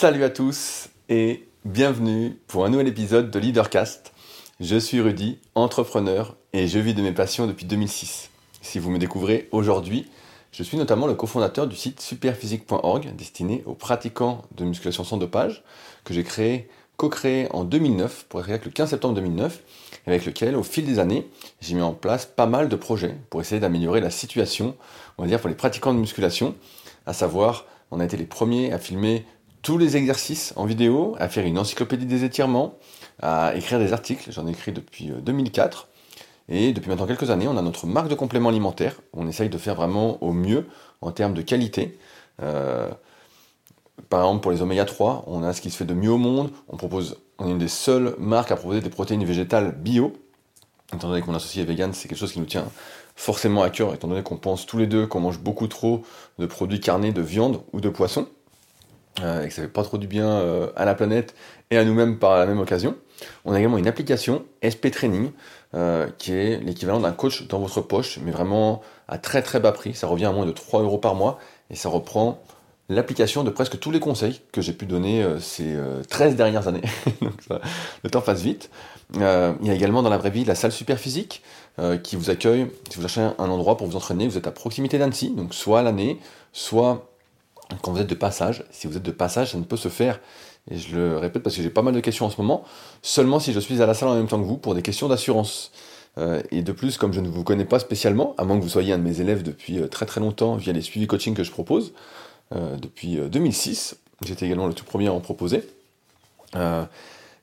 Salut à tous et bienvenue pour un nouvel épisode de Leadercast. Je suis Rudy, entrepreneur et je vis de mes passions depuis 2006. Si vous me découvrez aujourd'hui, je suis notamment le cofondateur du site superphysique.org destiné aux pratiquants de musculation sans dopage que j'ai créé, co-créé en 2009 pour être le 15 septembre 2009 avec lequel au fil des années j'ai mis en place pas mal de projets pour essayer d'améliorer la situation, on va dire pour les pratiquants de musculation, à savoir on a été les premiers à filmer tous les exercices en vidéo, à faire une encyclopédie des étirements, à écrire des articles, j'en ai écrit depuis 2004. Euh, Et depuis maintenant quelques années, on a notre marque de compléments alimentaires. On essaye de faire vraiment au mieux en termes de qualité. Euh, par exemple, pour les oméga 3, on a ce qui se fait de mieux au monde. On propose, on est une des seules marques à proposer des protéines végétales bio. Étant donné que mon associé est vegan, c'est quelque chose qui nous tient forcément à cœur, étant donné qu'on pense tous les deux qu'on mange beaucoup trop de produits carnés de viande ou de poisson. Euh, et que ça fait pas trop du bien euh, à la planète et à nous-mêmes par la même occasion. On a également une application SP Training euh, qui est l'équivalent d'un coach dans votre poche, mais vraiment à très très bas prix. Ça revient à moins de 3 euros par mois et ça reprend l'application de presque tous les conseils que j'ai pu donner ces 13 dernières années. Donc le temps passe vite. il y a également dans la vraie vie la salle super physique qui vous accueille si vous cherchez un endroit pour vous entraîner. Vous êtes à proximité d'Annecy, donc soit l'année, soit quand vous êtes de passage, si vous êtes de passage, ça ne peut se faire, et je le répète parce que j'ai pas mal de questions en ce moment, seulement si je suis à la salle en même temps que vous pour des questions d'assurance. Euh, et de plus, comme je ne vous connais pas spécialement, à moins que vous soyez un de mes élèves depuis euh, très très longtemps via les suivis coaching que je propose, euh, depuis 2006, j'étais également le tout premier à en proposer,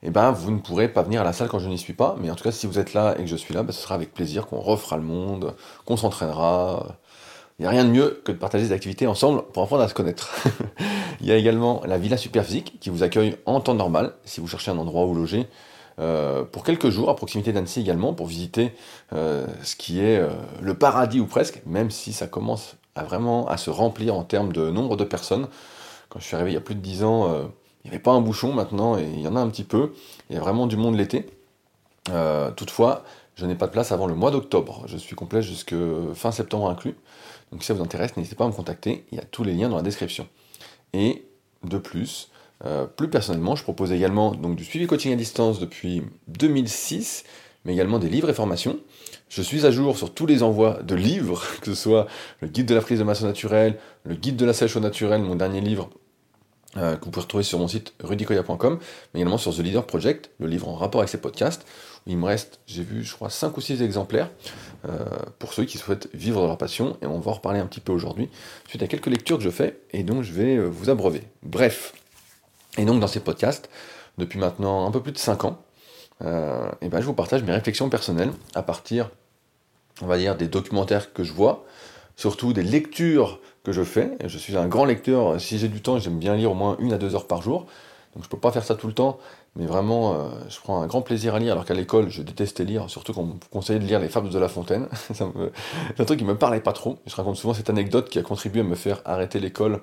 et ben vous ne pourrez pas venir à la salle quand je n'y suis pas, mais en tout cas si vous êtes là et que je suis là, ben, ce sera avec plaisir qu'on refera le monde, qu'on s'entraînera, il n'y a rien de mieux que de partager des activités ensemble pour apprendre à se connaître. il y a également la Villa Superphysique qui vous accueille en temps normal si vous cherchez un endroit où loger. Euh, pour quelques jours à proximité d'Annecy également pour visiter euh, ce qui est euh, le paradis ou presque, même si ça commence à vraiment à se remplir en termes de nombre de personnes. Quand je suis arrivé il y a plus de 10 ans, il n'y avait pas un bouchon maintenant et il y en a un petit peu. Il y a vraiment du monde l'été. toutefois, je n'ai pas de place avant le mois d'octobre. Je suis complet jusque fin septembre inclus. Donc si ça vous intéresse, n'hésitez pas à me contacter, il y a tous les liens dans la description. Et de plus, euh, plus personnellement, je propose également donc, du suivi coaching à distance depuis 2006, mais également des livres et formations. Je suis à jour sur tous les envois de livres, que ce soit le guide de la prise de masse naturelle, le guide de la sèche au naturel, mon dernier livre, euh, que vous pouvez retrouver sur mon site rudicoya.com, mais également sur The Leader Project, le livre en rapport avec ces podcasts, il me reste, j'ai vu, je crois, 5 ou 6 exemplaires euh, pour ceux qui souhaitent vivre leur passion, et on va en reparler un petit peu aujourd'hui, suite à quelques lectures que je fais, et donc je vais euh, vous abreuver. Bref, et donc dans ces podcasts, depuis maintenant un peu plus de 5 ans, euh, et ben je vous partage mes réflexions personnelles à partir, on va dire, des documentaires que je vois, surtout des lectures que je fais. Je suis un grand lecteur, si j'ai du temps, j'aime bien lire au moins une à deux heures par jour. Donc je peux pas faire ça tout le temps, mais vraiment, euh, je prends un grand plaisir à lire, alors qu'à l'école, je détestais lire, surtout quand on me conseillait de lire les fables de La Fontaine. c'est un truc qui me parlait pas trop. Je raconte souvent cette anecdote qui a contribué à me faire arrêter l'école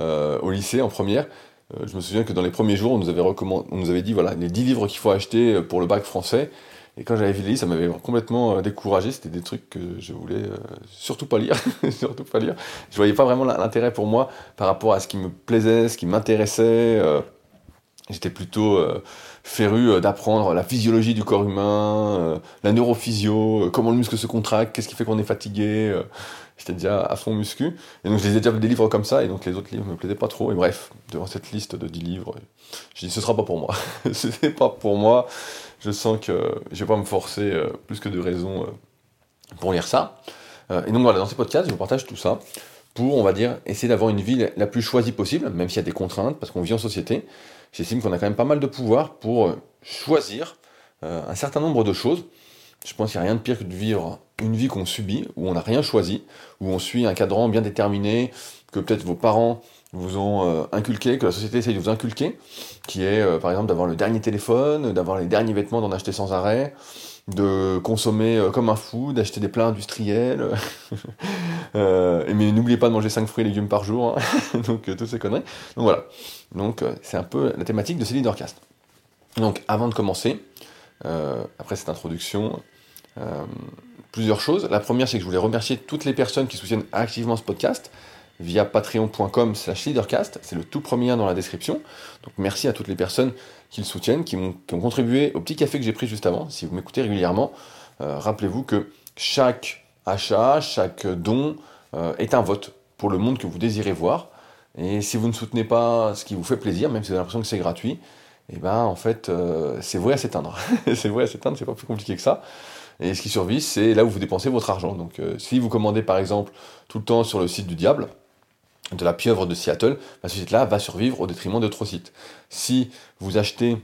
euh, au lycée en première. Euh, je me souviens que dans les premiers jours, on nous avait, recommandé, on nous avait dit voilà, les 10 livres qu'il faut acheter pour le bac français. Et quand j'avais vu les livres, ça m'avait complètement découragé. C'était des trucs que je voulais surtout pas lire. surtout pas lire. Je voyais pas vraiment l'intérêt pour moi par rapport à ce qui me plaisait, ce qui m'intéressait. J'étais plutôt euh, féru euh, d'apprendre la physiologie du corps humain, euh, la neurophysio, comment le muscle se contracte, qu'est-ce qui fait qu'on est fatigué. J'étais déjà à fond muscu. Et donc je lisais déjà des livres comme ça, et donc les autres livres me plaisaient pas trop. Et bref, devant cette liste de 10 livres, j'ai dit ce sera pas pour moi. n'est pas pour moi. Je sens que je vais pas me forcer plus que de raisons pour lire ça. et donc voilà, dans ces podcasts, je vous partage tout ça pour, on va dire, essayer d'avoir une vie la plus choisie possible, même s'il y a des contraintes, parce qu'on vit en société j'estime qu'on a quand même pas mal de pouvoir pour euh, choisir euh, un certain nombre de choses. Je pense qu'il n'y a rien de pire que de vivre une vie qu'on subit, où on n'a rien choisi, où on suit un cadran bien déterminé, que peut-être vos parents vous ont euh, inculqué, que la société essaye de vous inculquer, qui est par exemple d'avoir le dernier téléphone, d'avoir les derniers vêtements, d'en acheter sans arrêt, de consommer comme un fou, d'acheter des plats industriels. mais n'oubliez pas de manger 5 fruits et légumes par jour, hein. donc toutes ces conneries. Donc voilà. Donc euh, c'est un peu la thématique de ces leadercasts. Donc avant de commencer, euh, après cette introduction, euh, plusieurs choses. La première, c'est que je voulais remercier toutes les personnes qui soutiennent activement ce podcast. via patreon.com slash leadercast. C'est le tout premier dans la description. Donc merci à toutes les personnes qui le soutiennent, qui, ont, contribué au petit café que j'ai pris juste avant. Si vous m'écoutez régulièrement, euh, rappelez-vous que chaque achat, chaque don euh, est un vote pour le monde que vous désirez voir. Et si vous ne soutenez pas ce qui vous fait plaisir, même si vous avez l'impression que c'est gratuit, eh ben en fait euh, c'est voué à s'éteindre. c'est voué à s'éteindre, c'est pas plus compliqué que ça. Et ce qui survit, c'est là où vous dépensez votre argent. Donc si vous commandez par exemple tout le temps sur le site du diable, de la pieuvre de Seattle, ce site-là va survivre au détriment d'autres sites. Si vous achetez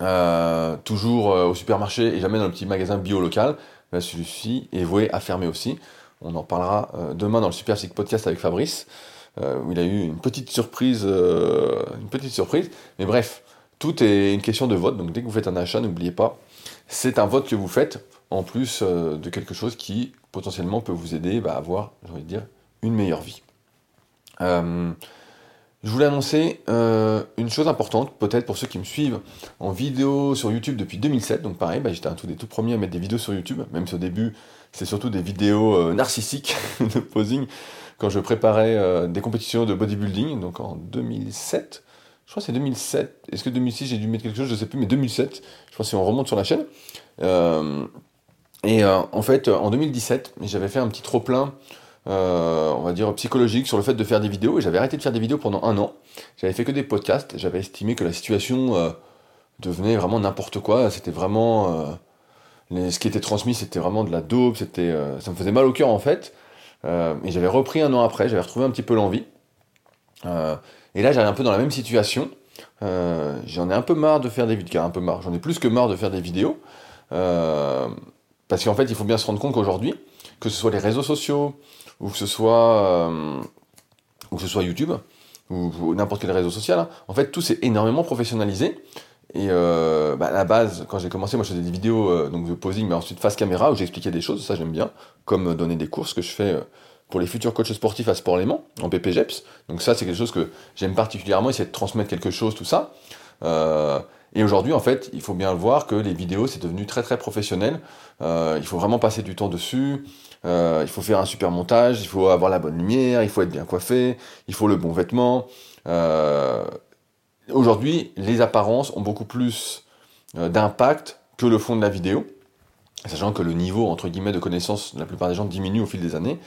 euh, toujours euh, au supermarché et jamais dans le petit magasin bio local, bah, celui-ci est voué à fermer aussi. On en parlera euh, demain dans le Super Sick Podcast avec Fabrice, où il a eu une petite surprise, une petite surprise. Mais bref, tout est une question de vote. Donc dès que vous faites un achat, n'oubliez pas, c'est un vote que vous faites en plus de quelque chose qui potentiellement peut vous aider bah, à avoir, j'ai envie de dire, une meilleure vie. Euh, je voulais annoncer euh, une chose importante, peut-être pour ceux qui me suivent en vidéo sur YouTube depuis 2007. Donc pareil, bah, j'étais un des tout premiers à mettre des vidéos sur YouTube, même si au début c'est surtout des vidéos euh, narcissiques de posing quand je préparais des compétitions de bodybuilding, donc en 2007. Je crois que c'est 2007. Est-ce que 2006 j'ai dû mettre quelque chose? Je sais plus, mais 2007. Je pense si on remonte sur la chaîne. et en fait, en 2017, j'avais fait un petit trop plein euh, on va dire, psychologique sur le fait de faire des vidéos. Et j'avais arrêté de faire des vidéos pendant un an. J'avais fait que des podcasts. J'avais estimé que la situation euh, devenait vraiment n'importe quoi. C'était vraiment... Euh, ce qui était transmis, c'était vraiment de la dope. C'était, ça me faisait mal au cœur, en fait. et j'avais repris un an après. J'avais retrouvé un petit peu l'envie. et là, j'allais un peu dans la même situation. j'en ai un peu marre de faire des vidéos. Un peu marre. J'en ai plus que marre de faire des vidéos. parce qu'en fait, il faut bien se rendre compte qu'aujourd'hui, que ce soit les réseaux sociaux, ou que ce soit, euh, ou que ce soit YouTube, ou, n'importe quel réseau social, hein. en fait, tout s'est énormément professionnalisé. Et euh, bah, à la base, quand j'ai commencé, moi je faisais des vidéos euh, donc de posing, mais ensuite face caméra, où j'expliquais des choses, ça j'aime bien, comme donner des courses que je fais pour les futurs coachs sportifs à Sport Léman, en PPGEPS. Donc ça, c'est quelque chose que j'aime particulièrement, essayer de transmettre quelque chose, tout ça. et aujourd'hui, en fait, il faut bien le voir que les vidéos, c'est devenu très très professionnel. il faut vraiment passer du temps dessus. Euh, il faut faire un super montage, il faut avoir la bonne lumière, il faut être bien coiffé, il faut le bon vêtement. Euh, aujourd'hui, les apparences ont beaucoup plus euh, d'impact que le fond de la vidéo, sachant que le niveau entre guillemets de connaissance de la plupart des gens diminue au fil des années.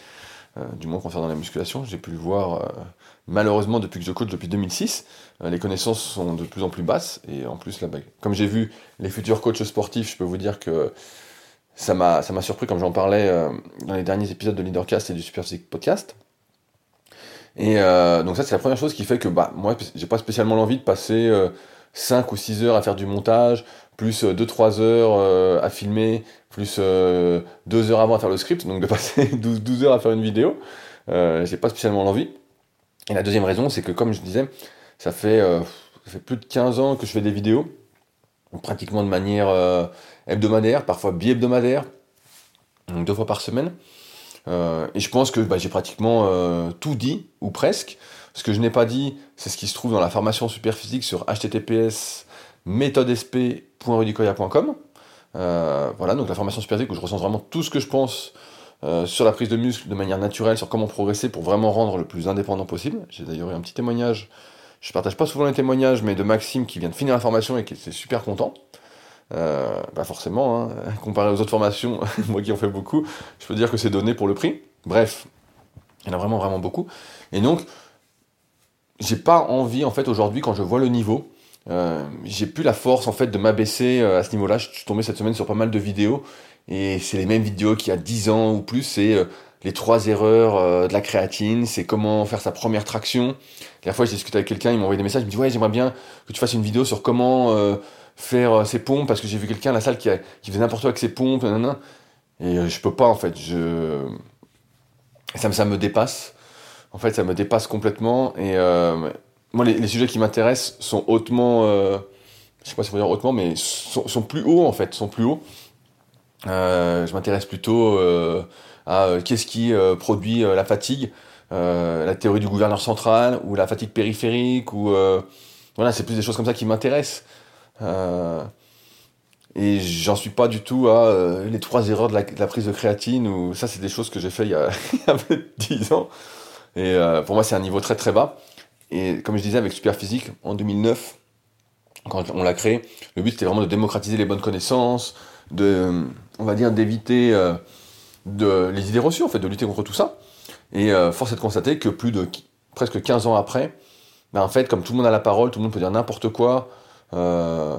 du moins concernant la musculation, j'ai pu le voir malheureusement depuis que je coach depuis 2006, les connaissances sont de plus en plus basses et en plus là, comme j'ai vu les futurs coachs sportifs, je peux vous dire que ça m'a surpris comme j'en parlais euh, dans les derniers épisodes de Leadercast et du Super Physique Podcast. Et euh, donc ça c'est la première chose qui fait que bah moi j'ai pas spécialement l'envie de passer 5 euh, ou 6 heures à faire du montage, plus 2-3 heures à filmer, plus 2 heures avant à faire le script, donc de passer 12, 12 heures à faire une vidéo, j'ai pas spécialement l'envie. Et la deuxième raison c'est que comme je disais, ça fait plus de 15 ans que je fais des vidéos, pratiquement de manière hebdomadaire, parfois bi-hebdomadaire, deux fois par semaine. Euh, et je pense que bah, j'ai pratiquement euh, tout dit, ou presque. Ce que je n'ai pas dit, c'est ce qui se trouve dans la formation superphysique sur https méthodesp.rudicoya.com. Euh, voilà, donc la formation superphysique où je ressens vraiment tout ce que je pense sur la prise de muscle de manière naturelle, sur comment progresser pour vraiment rendre le plus indépendant possible. J'ai d'ailleurs eu un petit témoignage, je partage pas souvent les témoignages, mais de Maxime qui vient de finir la formation et qui est super content. Euh, bah forcément, hein, comparé aux autres formations, moi qui en fais beaucoup, je peux dire que c'est donné pour le prix. Bref, il y en a vraiment vraiment beaucoup. Et donc, j'ai pas envie en fait aujourd'hui quand je vois le niveau, euh, j'ai plus la force en fait de m'abaisser euh, à ce niveau-là. Je suis tombé cette semaine sur pas mal de vidéos et c'est les mêmes vidéos qu'il y a 10 ans ou plus. C'est euh, les trois erreurs de la créatine, c'est comment faire sa première traction. La fois, j'ai discuté avec quelqu'un, il m'a envoyé des messages, il me dit ouais, j'aimerais bien que tu fasses une vidéo sur comment faire euh, ses pompes parce que j'ai vu quelqu'un à la salle qui, faisait n'importe quoi avec ses pompes, et euh, je peux pas en fait. Je... Ça, ça me dépasse. En fait, ça me dépasse complètement. Et euh, moi, les, sujets qui m'intéressent sont hautement, je sais pas si on peut dire hautement, mais sont, sont, plus hauts en fait, sont plus hauts. Je m'intéresse plutôt à qu'est-ce qui produit la fatigue, la théorie du gouverneur central ou la fatigue périphérique ou voilà, c'est plus des choses comme ça qui m'intéressent. Euh, et j'en suis pas du tout à euh, les trois erreurs de la, prise de créatine, ou ça c'est des choses que j'ai fait il y a, 10 ans. Et euh, pour moi, c'est un niveau très très bas. Et comme je disais avec Superphysique, en 2009, quand on l'a créé, le but c'était vraiment de démocratiser les bonnes connaissances, de, on va dire, d'éviter euh, les idées reçues, en fait, de lutter contre tout ça. Et euh, force est de constater que plus de presque 15 ans après, ben, en fait, comme tout le monde a la parole, tout le monde peut dire n'importe quoi, euh,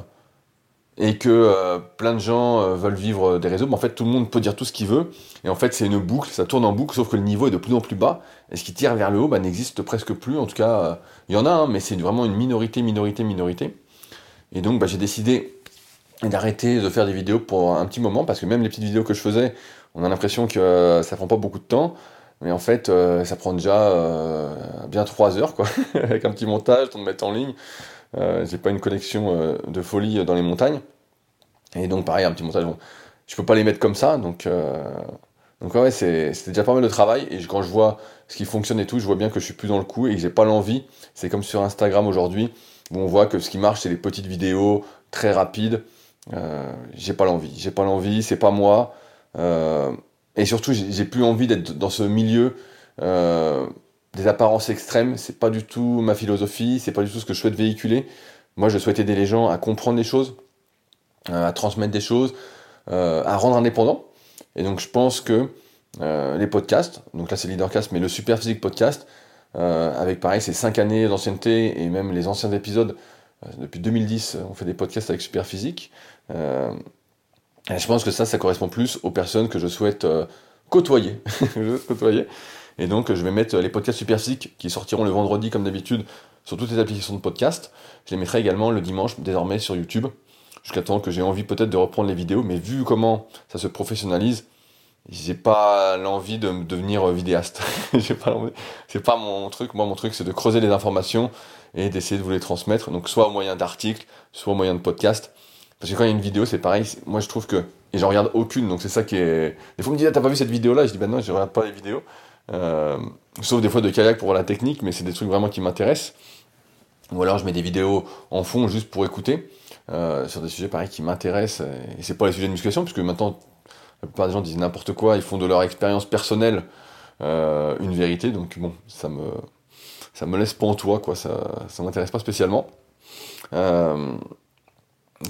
et que plein de gens veulent vivre des réseaux, mais en fait, tout le monde peut dire tout ce qu'il veut, et en fait, c'est une boucle, ça tourne en boucle, sauf que le niveau est de plus en plus bas, et ce qui tire vers le haut ben, n'existe presque plus, en tout cas, il y en a, hein, mais c'est vraiment une minorité, minorité, minorité. Et donc, ben, j'ai décidé d'arrêter de faire des vidéos pour un petit moment, parce que même les petites vidéos que je faisais, on a l'impression que ça prend pas beaucoup de temps, mais en fait, euh, ça prend déjà euh, bien 3 heures, quoi, avec un petit montage, temps de mettre en ligne. Euh, j'ai pas une connexion euh, de folie dans les montagnes. Et donc, pareil, un petit montage, bon, je peux pas les mettre comme ça, donc, euh, donc ouais, c'est- c'était déjà pas mal de travail. Et quand je vois ce qui fonctionne et tout, je vois bien que je suis plus dans le coup et que j'ai pas l'envie. C'est comme sur Instagram aujourd'hui, où on voit que ce qui marche, c'est les petites vidéos très rapides. Euh, j'ai pas l'envie, j'ai pas l'envie, c'est pas moi. Euh, et surtout, j'ai plus envie d'être dans ce milieu euh, des apparences extrêmes. C'est pas du tout ma philosophie, c'est pas du tout ce que je souhaite véhiculer. Moi, je souhaite aider les gens à comprendre les choses, à transmettre des choses, à rendre indépendant. Et donc, je pense que les podcasts, donc là c'est Leadercast, mais le Super Physique Podcast, avec pareil ces 5 années d'ancienneté et même les anciens épisodes, depuis 2010, on fait des podcasts avec Super Physique. Euh, je pense que ça, ça correspond plus aux personnes que je souhaite euh, côtoyer. je. Et donc, je vais mettre les podcasts Super Physique qui sortiront le vendredi, comme d'habitude, sur toutes les applications de podcast. Je les mettrai également le dimanche, désormais, sur YouTube. Jusqu'à temps que j'ai envie peut-être de reprendre les vidéos. Mais vu comment ça se professionnalise, j'ai pas l'envie de devenir vidéaste. j'ai pas. C'est pas mon truc. Moi, mon truc, c'est de creuser les informations et d'essayer de vous les transmettre. Donc, soit au moyen d'articles, soit au moyen de podcasts. Parce que quand il y a une vidéo, c'est pareil. Moi, je trouve que. Et j'en regarde aucune, donc c'est ça qui est. Des fois, on me dit, ah, t'as pas vu cette vidéo-là? Je dis, ben non, je regarde pas les vidéos. Euh, Sauf des fois de kayak pour la technique, mais c'est des trucs vraiment qui m'intéressent. Ou alors, je mets des vidéos en fond juste pour écouter. euh, sur des sujets pareil qui m'intéressent. Et c'est pas les sujets de musculation, puisque maintenant, la plupart des gens disent n'importe quoi, ils font de leur expérience personnelle euh, une vérité, donc bon, ça me, ça me laisse pantois, quoi, ça, ça m'intéresse pas spécialement.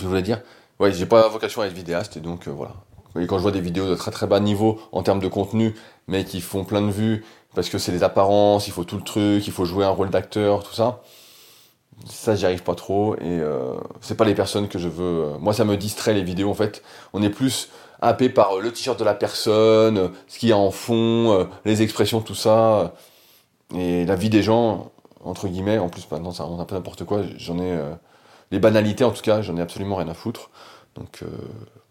Je voulais dire, ouais, j'ai pas vocation à être vidéaste, et donc euh, voilà. Et quand je vois des vidéos de très très bas niveau en termes de contenu, mais qui font plein de vues, parce que c'est des apparences, il faut tout le truc, il faut jouer un rôle d'acteur, tout ça, ça j'y arrive pas trop, et euh, c'est pas les personnes que je veux. euh, Moi ça me distrait les vidéos en fait, on est plus happé par le t-shirt de la personne, ce qu'il y a en fond, les expressions, tout ça, et la vie des gens, entre guillemets, en plus maintenant ça remonte un peu n'importe quoi, j'en ai... les banalités en tout cas, j'en ai absolument rien à foutre. Donc, euh,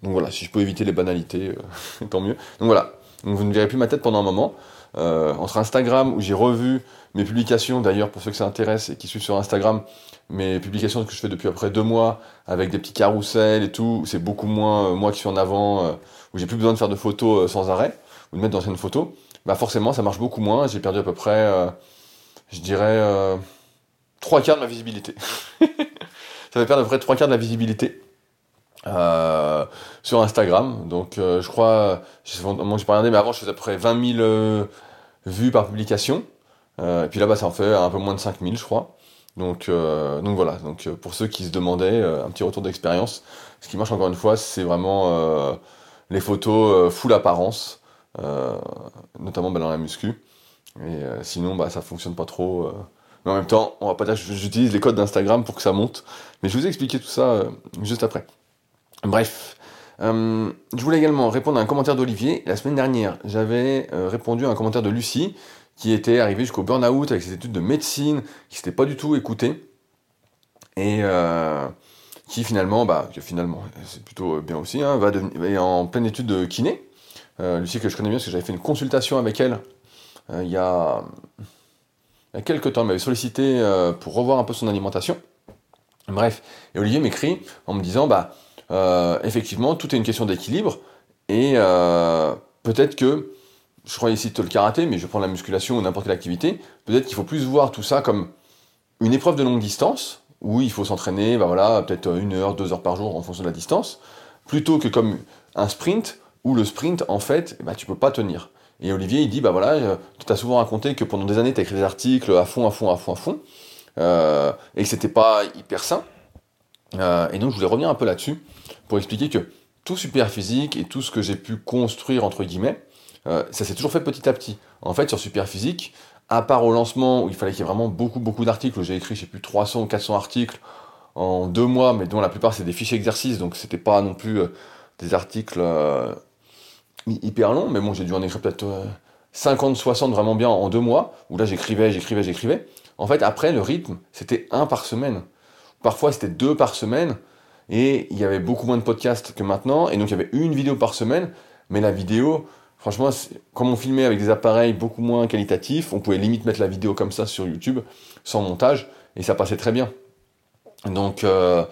voilà, si je peux éviter les banalités, euh, tant mieux. Donc voilà, donc vous ne verrez plus ma tête pendant un moment. Euh, entre Instagram, où j'ai revu mes publications, d'ailleurs pour ceux que ça intéresse et qui suivent sur Instagram, mes publications que je fais depuis après deux mois, avec des petits carousels et tout, c'est beaucoup moins moi qui suis en avant, où j'ai plus besoin de faire de photos sans arrêt, ou de mettre d'anciennes photos, bah forcément ça marche beaucoup moins, j'ai perdu à peu près, je dirais, trois quarts de ma visibilité. ça va perdre à peu près trois quarts de la visibilité. Euh, sur Instagram, donc euh, je crois, je j'ai pas regardé, mais avant je faisais à peu près 20 000 euh, vues par publication, et puis là bah ça en fait un peu moins de 5 000 je crois, donc, donc voilà, donc pour ceux qui se demandaient, un petit retour d'expérience, ce qui marche encore une fois c'est vraiment les photos full apparence, notamment bah, dans la muscu, et sinon bah ça fonctionne pas trop, mais en même temps on va pas dire j'utilise les codes d'Instagram pour que ça monte, mais je vous ai expliqué tout ça euh, juste après. Bref, euh, je voulais également répondre à un commentaire d'Olivier. La semaine dernière, j'avais euh, répondu à un commentaire de Lucie qui était arrivée jusqu'au burn-out avec ses études de médecine, qui s'était pas du tout écoutée et qui finalement, bah, finalement, c'est plutôt bien aussi, hein, va devenir en pleine étude de kiné. Lucie que je connais bien parce que j'avais fait une consultation avec elle il y a il y a quelques temps, elle m'avait sollicité euh, pour revoir un peu son alimentation. Bref, et Olivier m'écrit en me disant, bah euh, effectivement, tout est une question d'équilibre, et euh, peut-être que, je crois ici le karaté, mais je prends la musculation ou n'importe quelle activité, peut-être qu'il faut plus voir tout ça comme une épreuve de longue distance, où il faut s'entraîner, bah voilà, peut-être une heure, deux heures par jour en fonction de la distance, plutôt que comme un sprint, où le sprint, en fait, bah, tu peux pas tenir. Et Olivier, il dit, bah voilà, tu t'as souvent raconté que pendant des années, tu as écrit des articles à fond, à fond, à fond, à fond, et que c'était pas hyper sain. et donc, je voulais revenir un peu là-dessus pour expliquer que tout super physique et tout ce que j'ai pu construire, entre guillemets, ça s'est toujours fait petit à petit. En fait, sur super physique, à part au lancement où il fallait qu'il y ait vraiment beaucoup, beaucoup d'articles, j'ai écrit, je sais plus, 300 ou 400 articles en deux mois, mais dont la plupart c'est des fichiers exercices, donc c'était pas non plus euh, des articles euh, hyper longs, mais bon, j'ai dû en écrire peut-être 50, euh, 60 vraiment bien en deux mois, où là j'écrivais, j'écrivais, j'écrivais. En fait, après, le rythme, c'était un par semaine. Parfois, c'était deux par semaine, et il y avait beaucoup moins de podcasts que maintenant, et donc il y avait une vidéo par semaine, mais la vidéo, franchement, comme on filmait avec des appareils beaucoup moins qualitatifs, on pouvait limite mettre la vidéo comme ça sur YouTube, sans montage, et ça passait très bien. Donc, euh,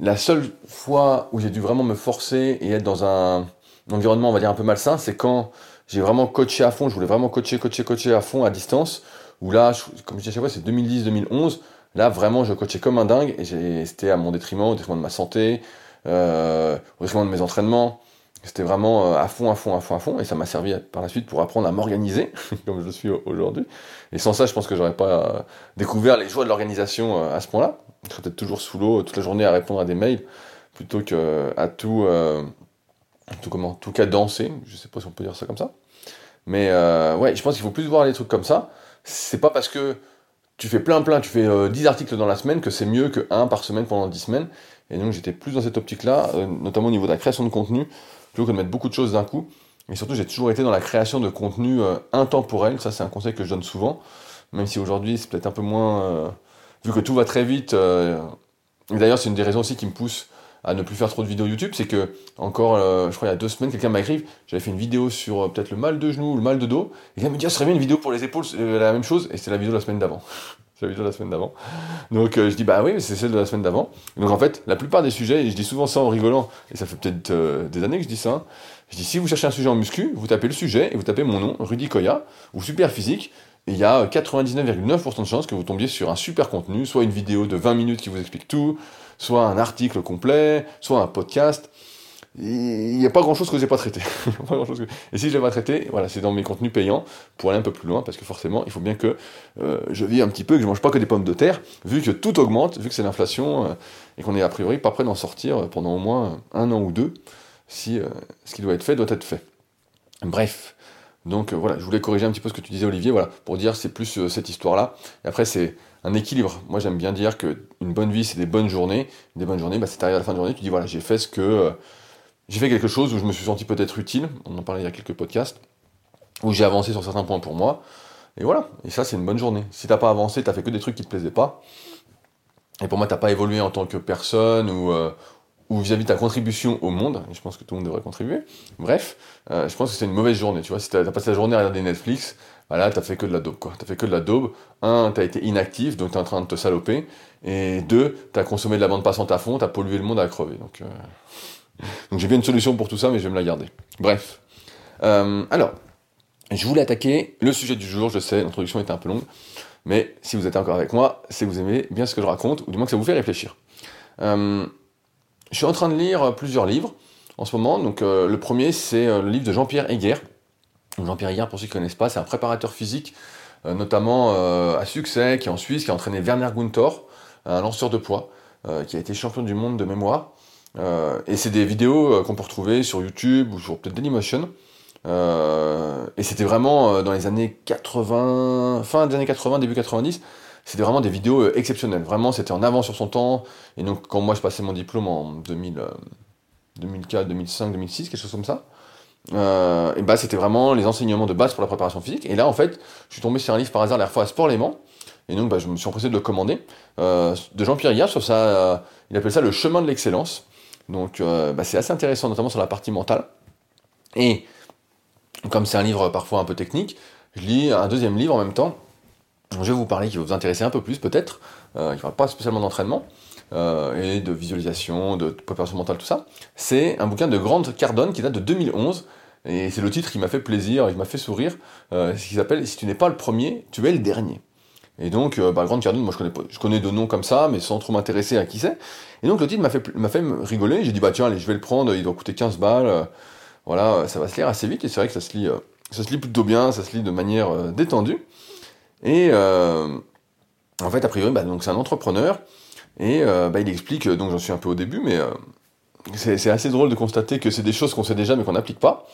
la seule fois où j'ai dû vraiment me forcer et être dans un, environnement, on va dire, un peu malsain, c'est quand j'ai vraiment coaché à fond, je voulais vraiment coacher, coacher, coacher à fond à distance, où là, comme je dis à chaque fois, c'est 2010-2011, là, vraiment, je coachais comme un dingue, et c'était à mon détriment, au détriment de ma santé, euh, au détriment de mes entraînements, c'était vraiment euh, à fond, à fond, à fond, à fond, et ça m'a servi par la suite pour apprendre à m'organiser, comme je suis aujourd'hui. Et sans ça, je pense que j'aurais pas découvert les joies de l'organisation à ce point-là je serais peut-être toujours sous l'eau toute la journée à répondre à des mails plutôt qu'à tout, euh, comment, tout qu'à danser. Je sais pas si on peut dire ça comme ça. Mais euh, ouais, je pense qu'il faut plus voir les trucs comme ça. C'est pas parce que tu fais plein plein, tu fais 10 euh, articles dans la semaine que c'est mieux que un par semaine pendant 10 semaines. Et donc j'étais plus dans cette optique-là, notamment au niveau de la création de contenu, plutôt que de mettre beaucoup de choses d'un coup. Et surtout, j'ai toujours été dans la création de contenu intemporel. Ça, c'est un conseil que je donne souvent, même si aujourd'hui, c'est peut-être un peu moins vu que tout va très vite, euh, d'ailleurs c'est une des raisons aussi qui me pousse à ne plus faire trop de vidéos YouTube, c'est que encore, euh, je crois il y a deux semaines, quelqu'un m'a écrit, j'avais fait une vidéo sur euh, peut-être le mal de genou ou le mal de dos, et il me dit, ah, ce serait bien une vidéo pour les épaules, c'est la même chose, et c'est la vidéo de la semaine d'avant. c'est la vidéo de la semaine d'avant. Donc je dis, bah oui, c'est celle de la semaine d'avant. Donc en fait, la plupart des sujets, et je dis souvent ça en rigolant, et ça fait peut-être des années que je dis ça, je dis, si vous cherchez un sujet en muscu, vous tapez le sujet, et vous tapez mon nom, Rudy Koya, ou Super Physique, il y a 99,9% de chances que vous tombiez sur un super contenu, soit une vidéo de 20 minutes qui vous explique tout, soit un article complet, soit un podcast. Il n'y a pas grand chose que j'ai pas traité. Et si je l'ai pas traité, voilà, c'est dans mes contenus payants pour aller un peu plus loin, parce que forcément, il faut bien que euh, je vis un petit peu, que je mange pas que des pommes de terre, vu que tout augmente, vu que c'est l'inflation, euh, et qu'on est a priori pas prêt d'en sortir pendant au moins un an ou deux, si euh, ce qui doit être fait doit être fait. Bref, donc euh, voilà, je voulais corriger un petit peu ce que tu disais Olivier, voilà, pour dire c'est plus euh, cette histoire-là. Et après c'est un équilibre. Moi j'aime bien dire que une bonne vie c'est des bonnes journées. Des bonnes journées, bah, c'est arrivé à la fin de journée, tu dis voilà j'ai fait ce que euh, j'ai fait quelque chose où je me suis senti peut-être utile. On en parlait il y a quelques podcasts où j'ai avancé sur certains points pour moi. Et voilà, et ça c'est une bonne journée. Si t'as pas avancé, t'as fait que des trucs qui te plaisaient pas. Et pour moi, t'as pas évolué en tant que personne ou, ou vis-à-vis de ta contribution au monde, et je pense que tout le monde devrait contribuer, bref, euh, je pense que c'est une mauvaise journée, tu vois, si t'as as passé la journée à regarder Netflix, bah là, t'as fait que de la daube, quoi. T'as fait que de la daube. Un, t'as été inactif, donc t'es en train de te saloper. Et deux, t'as consommé de la bande passante à fond, t'as pollué le monde à crever. Donc, euh... donc j'ai bien une solution pour tout ça, mais je vais me la garder. Bref. Euh, alors, je voulais attaquer le sujet du jour, je sais, l'introduction était un peu longue, mais si vous êtes encore avec moi, c'est que vous aimez bien ce que je raconte, ou du moins que ça vous fait réfléchir. Euh, je suis en train de lire plusieurs livres en ce moment. Donc, le premier, c'est le livre de Jean-Pierre Heger. Jean-Pierre Heger, pour ceux qui ne connaissent pas, c'est un préparateur physique, notamment à succès, qui est en Suisse, qui a entraîné Werner Gunther, un lanceur de poids, qui a été champion du monde de mémoire. et c'est des vidéos qu'on peut retrouver sur YouTube ou sur peut-être Dailymotion. et c'était vraiment dans les années 80, fin des années 80, début 90 c'était vraiment des vidéos euh, exceptionnelles. Vraiment, c'était en avant sur son temps. Et donc, quand moi je passais mon diplôme en 2000, 2004, 2005, 2006, quelque chose comme ça, euh, et bah c'était vraiment les enseignements de base pour la préparation physique. Et là, en fait, je suis tombé sur un livre par hasard, la fois à Sport Léman. Et donc, bah, je me suis empressé de le commander. Euh, de Jean-Pierre Hier sur ça, il appelle ça le chemin de l'excellence. Donc, bah, c'est assez intéressant, notamment sur la partie mentale. Et comme c'est un livre parfois un peu technique, je lis un deuxième livre en même temps je vais vous parler qui va vous intéresser un peu plus peut-être, euh, il ne pas spécialement d'entraînement, euh, et de visualisation, de préparation mentale, tout ça. C'est un bouquin de Grant Cardone qui date de 2011, et c'est le titre qui m'a fait plaisir, qui m'a fait sourire, euh, ce qui s'appelle Si tu n'es pas le premier, tu es le dernier. Et donc, euh, bah, Grant Cardone, moi je connais, pas, je connais de noms comme ça, mais sans trop m'intéresser à qui c'est. Et donc le titre m'a fait, m'a fait rigoler, j'ai dit bah tiens, allez, je vais le prendre, il doit coûter 15 balles, voilà, ça va se lire assez vite, et c'est vrai que ça se lit ça se lit plutôt bien, ça se lit de manière détendue. Et en fait, a priori, bah, donc c'est un entrepreneur et bah, il explique, donc j'en suis un peu au début, mais c'est assez drôle de constater que c'est des choses qu'on sait déjà mais qu'on n'applique pas.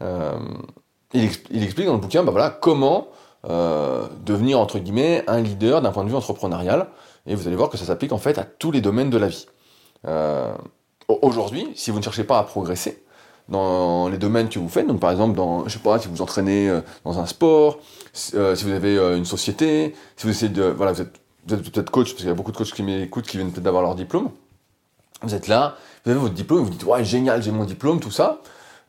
il, explique dans le bouquin, bah, voilà, comment devenir entre guillemets un leader d'un point de vue entrepreneurial. Et vous allez voir que ça s'applique en fait à tous les domaines de la vie. Aujourd'hui, si vous ne cherchez pas à progresser dans les domaines que vous faites, donc par exemple, dans, je sais pas, si vous entraînez euh, dans un sport, euh, si vous avez euh, une société, si vous essayez de, voilà, peut-être coach, parce qu'il y a beaucoup de coachs qui m'écoutent qui viennent peut-être d'avoir leur diplôme. Vous êtes là, vous avez votre diplôme, vous dites ouais génial, j'ai mon diplôme, tout ça.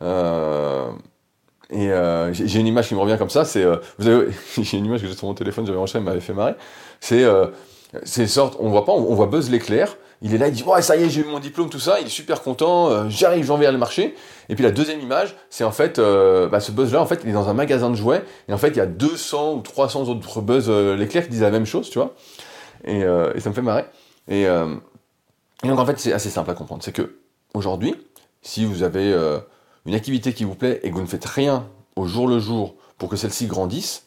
et j'ai une image qui me revient comme ça, c'est, vous avez, j'ai une image que j'ai sur mon téléphone, j'avais enchaîné, elle m'avait fait marrer. C'est, c'est sorte, on voit pas, on, voit Buzz l'éclair il est là, il dit ouais ça y est j'ai eu mon diplôme tout ça, il est super content, euh, j'arrive, j'en vais à le marché. Et puis la deuxième image, c'est en fait euh, bah, ce buzz là en fait il est dans un magasin de jouets et en fait il y a 200 ou 300 autres buzz euh, l'éclair qui disent la même chose, tu vois. Et, ça me fait marrer. Et, donc en fait c'est assez simple à comprendre, c'est que aujourd'hui si vous avez une activité qui vous plaît et que vous ne faites rien au jour le jour pour que celle-ci grandisse,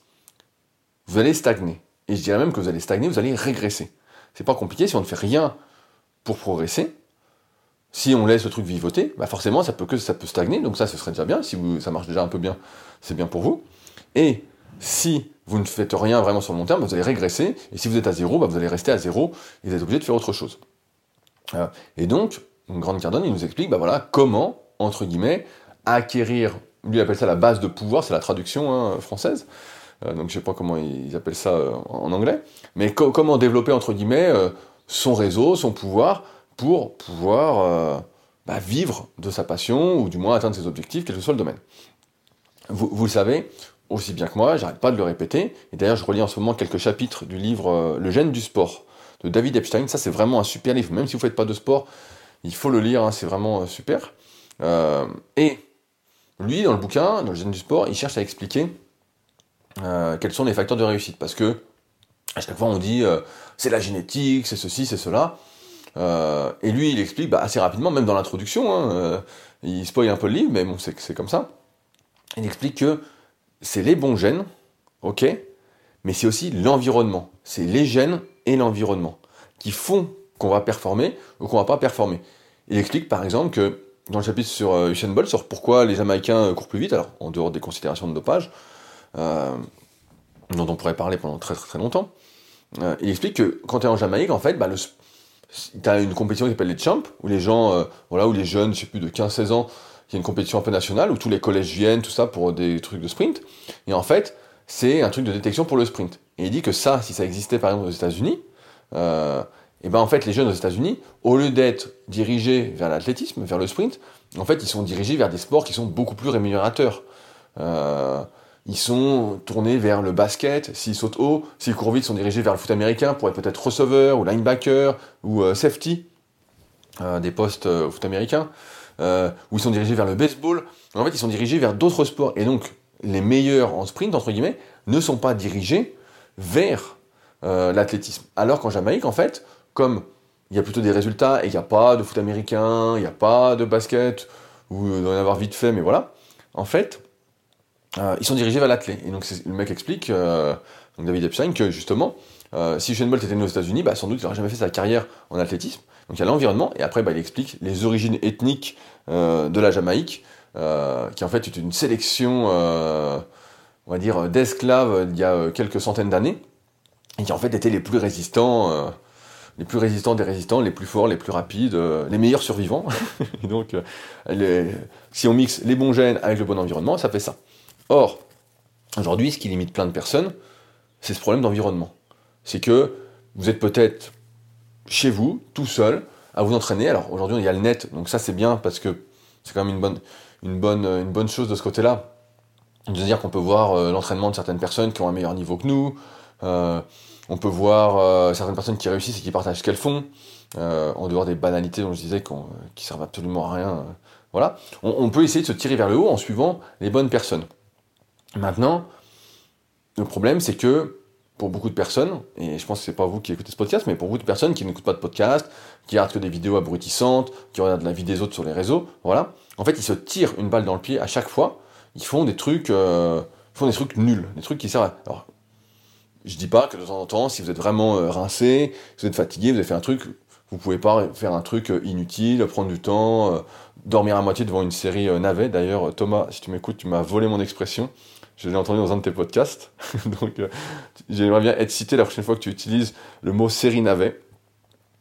vous allez stagner. Et je dirais même que vous allez stagner, vous allez régresser. C'est pas compliqué si on ne fait rien pour progresser, si on laisse le truc vivoter, bah forcément ça peut que ça peut stagner, donc ça ce serait déjà bien, si vous, ça marche déjà un peu bien, c'est bien pour vous. Et si vous ne faites rien vraiment sur le long terme, vous allez régresser, et si vous êtes à zéro, bah vous allez rester à zéro, et vous êtes obligé de faire autre chose. Euh, et donc, grande Cardone, il nous explique bah voilà, comment, entre guillemets, acquérir, lui appelle ça la base de pouvoir, c'est la traduction hein, française, euh, donc je sais pas comment ils appellent ça euh, en anglais, mais comment développer, entre guillemets, son réseau, son pouvoir, pour pouvoir euh, bah, vivre de sa passion, ou du moins atteindre ses objectifs, quel que soit le domaine. Vous, le savez aussi bien que moi, j'arrête pas de le répéter, et d'ailleurs je relis en ce moment quelques chapitres du livre euh, Le gène du sport de David Epstein, ça c'est vraiment un super livre, même si vous ne faites pas de sport, il faut le lire, hein, c'est vraiment euh, super. et lui, dans le bouquin, dans le gène du sport, il cherche à expliquer quels sont les facteurs de réussite, parce que à chaque fois on dit euh, c'est la génétique, c'est ceci, c'est cela. Euh, et lui, il explique bah, assez rapidement, même dans l'introduction, hein, euh, il spoil un peu le livre, mais bon, c'est comme ça. Il explique que c'est les bons gènes, ok, mais c'est aussi l'environnement. C'est les gènes et l'environnement qui font qu'on va performer ou qu'on va pas performer. Il explique par exemple que dans le chapitre sur Usain Bolt, sur pourquoi les Américains courent plus vite, alors en dehors des considérations de dopage, dont on pourrait parler pendant très très, longtemps, euh, il explique que quand tu es en Jamaïque, en fait, bah, tu as une compétition qui s'appelle les Champs, où les gens, euh, voilà, où les jeunes, je sais plus, de 15-16 ans, il y a une compétition un peu nationale, où tous les collèges viennent, tout ça, pour des trucs de sprint. Et en fait, c'est un truc de détection pour le sprint. Et il dit que ça, si ça existait par exemple aux États-Unis, euh, et ben en fait, les jeunes aux États-Unis, au lieu d'être dirigés vers l'athlétisme, vers le sprint, en fait, ils sont dirigés vers des sports qui sont beaucoup plus rémunérateurs. Euh, ils sont tournés vers le basket, s'ils sautent haut, s'ils courent vite, ils sont dirigés vers le foot américain pour être peut-être receveur ou linebacker ou euh, safety, euh, des postes euh, au foot américain, ou ils sont dirigés vers le baseball. En fait, ils sont dirigés vers d'autres sports. Et donc, les meilleurs en sprint, entre guillemets, ne sont pas dirigés vers l'athlétisme. Alors qu'en Jamaïque, en fait, comme il y a plutôt des résultats et il n'y a pas de foot américain, il n'y a pas de basket, ou il doit y en avoir vite fait, mais voilà, en fait, euh, ils sont dirigés vers l'athlète. Et donc le mec explique, euh, donc David Epstein, que justement, euh, si Usain Bolt était né aux États-Unis, bah, sans doute il n'aurait jamais fait sa carrière en athlétisme. Donc il y a l'environnement, et après bah, il explique les origines ethniques de la Jamaïque, qui en fait est une sélection, on va dire, d'esclaves il y a quelques centaines d'années, et qui en fait étaient les plus résistants les plus résistants des résistants, les plus forts, les plus rapides, les meilleurs survivants. et donc, si on mixe les bons gènes avec le bon environnement, ça fait ça. Or, aujourd'hui, ce qui limite plein de personnes, c'est ce problème d'environnement. C'est que vous êtes peut-être chez vous, tout seul, à vous entraîner. Alors aujourd'hui, il y a le net, donc ça c'est bien parce que c'est quand même une bonne, chose de ce côté-là. De se dire qu'on peut voir euh, l'entraînement de certaines personnes qui ont un meilleur niveau que nous. Euh, on peut voir euh, certaines personnes qui réussissent et qui partagent ce qu'elles font, en dehors des banalités dont je disais qui servent absolument à rien. voilà. on peut essayer de se tirer vers le haut en suivant les bonnes personnes. Maintenant, le problème, c'est que pour beaucoup de personnes, et je pense que c'est pas vous qui écoutez ce podcast, mais pour beaucoup de personnes qui n'écoutent pas de podcast, qui regardent que des vidéos abrutissantes, qui regardent la vie des autres sur les réseaux, voilà, en fait, ils se tirent une balle dans le pied à chaque fois ils font des trucs, euh, font des trucs nuls, des trucs qui servent à... Alors, je dis pas que de temps en temps, si vous êtes vraiment euh, rincé, si vous êtes fatigué, vous avez fait un truc, vous pouvez pas faire un truc euh, inutile, prendre du temps, dormir à moitié devant une série navet. D'ailleurs, Thomas, si tu m'écoutes, tu m'as volé mon expression. Je l'ai entendu dans un de tes podcasts. Donc, j'aimerais bien être cité la prochaine fois que tu utilises le mot série navet.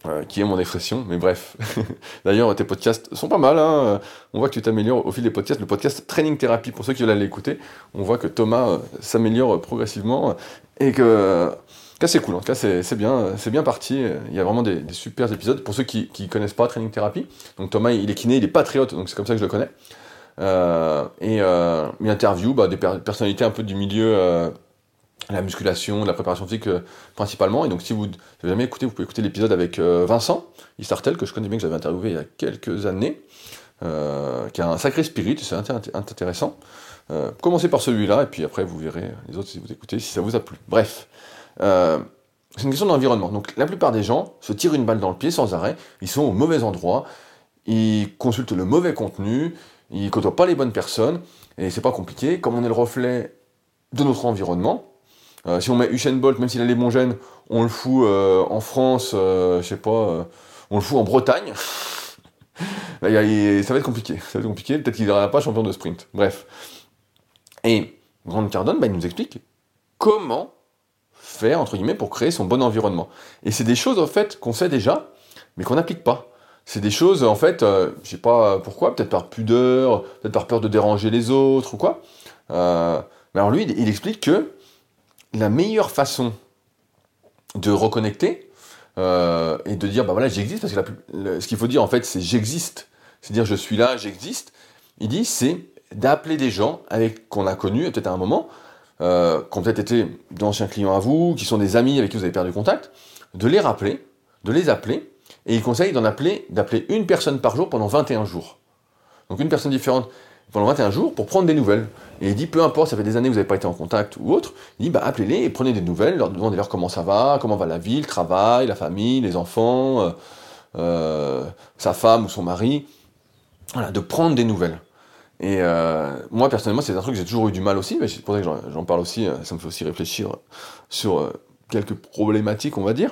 Euh, qui est mon expression, mais bref. D'ailleurs, tes podcasts sont pas mal, hein. on voit que tu t'améliores au fil des podcasts. Le podcast Training Therapy, pour ceux qui veulent aller l'écouter, on voit que Thomas euh, s'améliore progressivement et que, c'est cool, en tout cas c'est bien, bien parti. Il y a vraiment des, des super épisodes. Pour ceux qui ne connaissent pas Training Therapy, donc Thomas il est kiné, il est patriote, donc c'est comme ça que je le connais. Euh, et il interview bah, des personnalités un peu du milieu la musculation, la préparation physique euh, principalement. Et donc, si vous n'avez jamais écouté, vous pouvez écouter l'épisode avec euh, Vincent Istartel, que je connais bien, que j'avais interviewé il y a quelques années, euh, qui a un sacré spirit, c'est intéressant. commencez par celui-là, et puis après, vous verrez les autres si vous écoutez, si ça vous a plu. Bref. c'est une question d'environnement. Donc, la plupart des gens se tirent une balle dans le pied sans arrêt, ils sont au mauvais endroit, ils consultent le mauvais contenu, ils côtoient pas les bonnes personnes, et c'est pas compliqué. Comme on est le reflet de notre environnement, euh, si on met Usain Bolt, même s'il a les bons gènes, on le fout euh, en France, euh, je sais pas, on le fout en Bretagne. ça va être compliqué. Ça va être compliqué. Peut-être qu'il ne pas champion de sprint. Bref. Et Grande Cardone, bah, il nous explique comment faire, entre guillemets, pour créer son bon environnement. Et c'est des choses, en fait, qu'on sait déjà, mais qu'on n'applique pas. C'est des choses, en fait, je je sais pas pourquoi, peut-être par pudeur, peut-être par peur de déranger les autres ou quoi. mais alors lui, il explique que la meilleure façon de reconnecter euh, et de dire bah voilà j'existe parce que ce qu'il faut dire en fait c'est j'existe c'est dire je suis là j'existe il dit c'est d'appeler des gens avec qu'on a connus peut-être à un moment euh, qui ont peut-être été d'anciens clients à vous qui sont des amis avec qui vous avez perdu contact de les rappeler de les appeler et il conseille d'en appeler d'appeler une personne par jour pendant 21 jours donc une personne différente pendant 21 jours pour prendre des nouvelles. Et il dit, peu importe, ça fait des années que vous n'avez pas été en contact ou autre, il dit, bah, appelez-les et prenez des nouvelles, leur demandez-leur comment ça va, comment va la vie, le travail, la famille, les enfants, euh, euh, sa femme ou son mari. Voilà, de prendre des nouvelles. Et euh, moi, personnellement, c'est un truc que j'ai toujours eu du mal aussi, mais c'est pour ça que j'en parle aussi, ça me fait aussi réfléchir sur quelques problématiques, on va dire,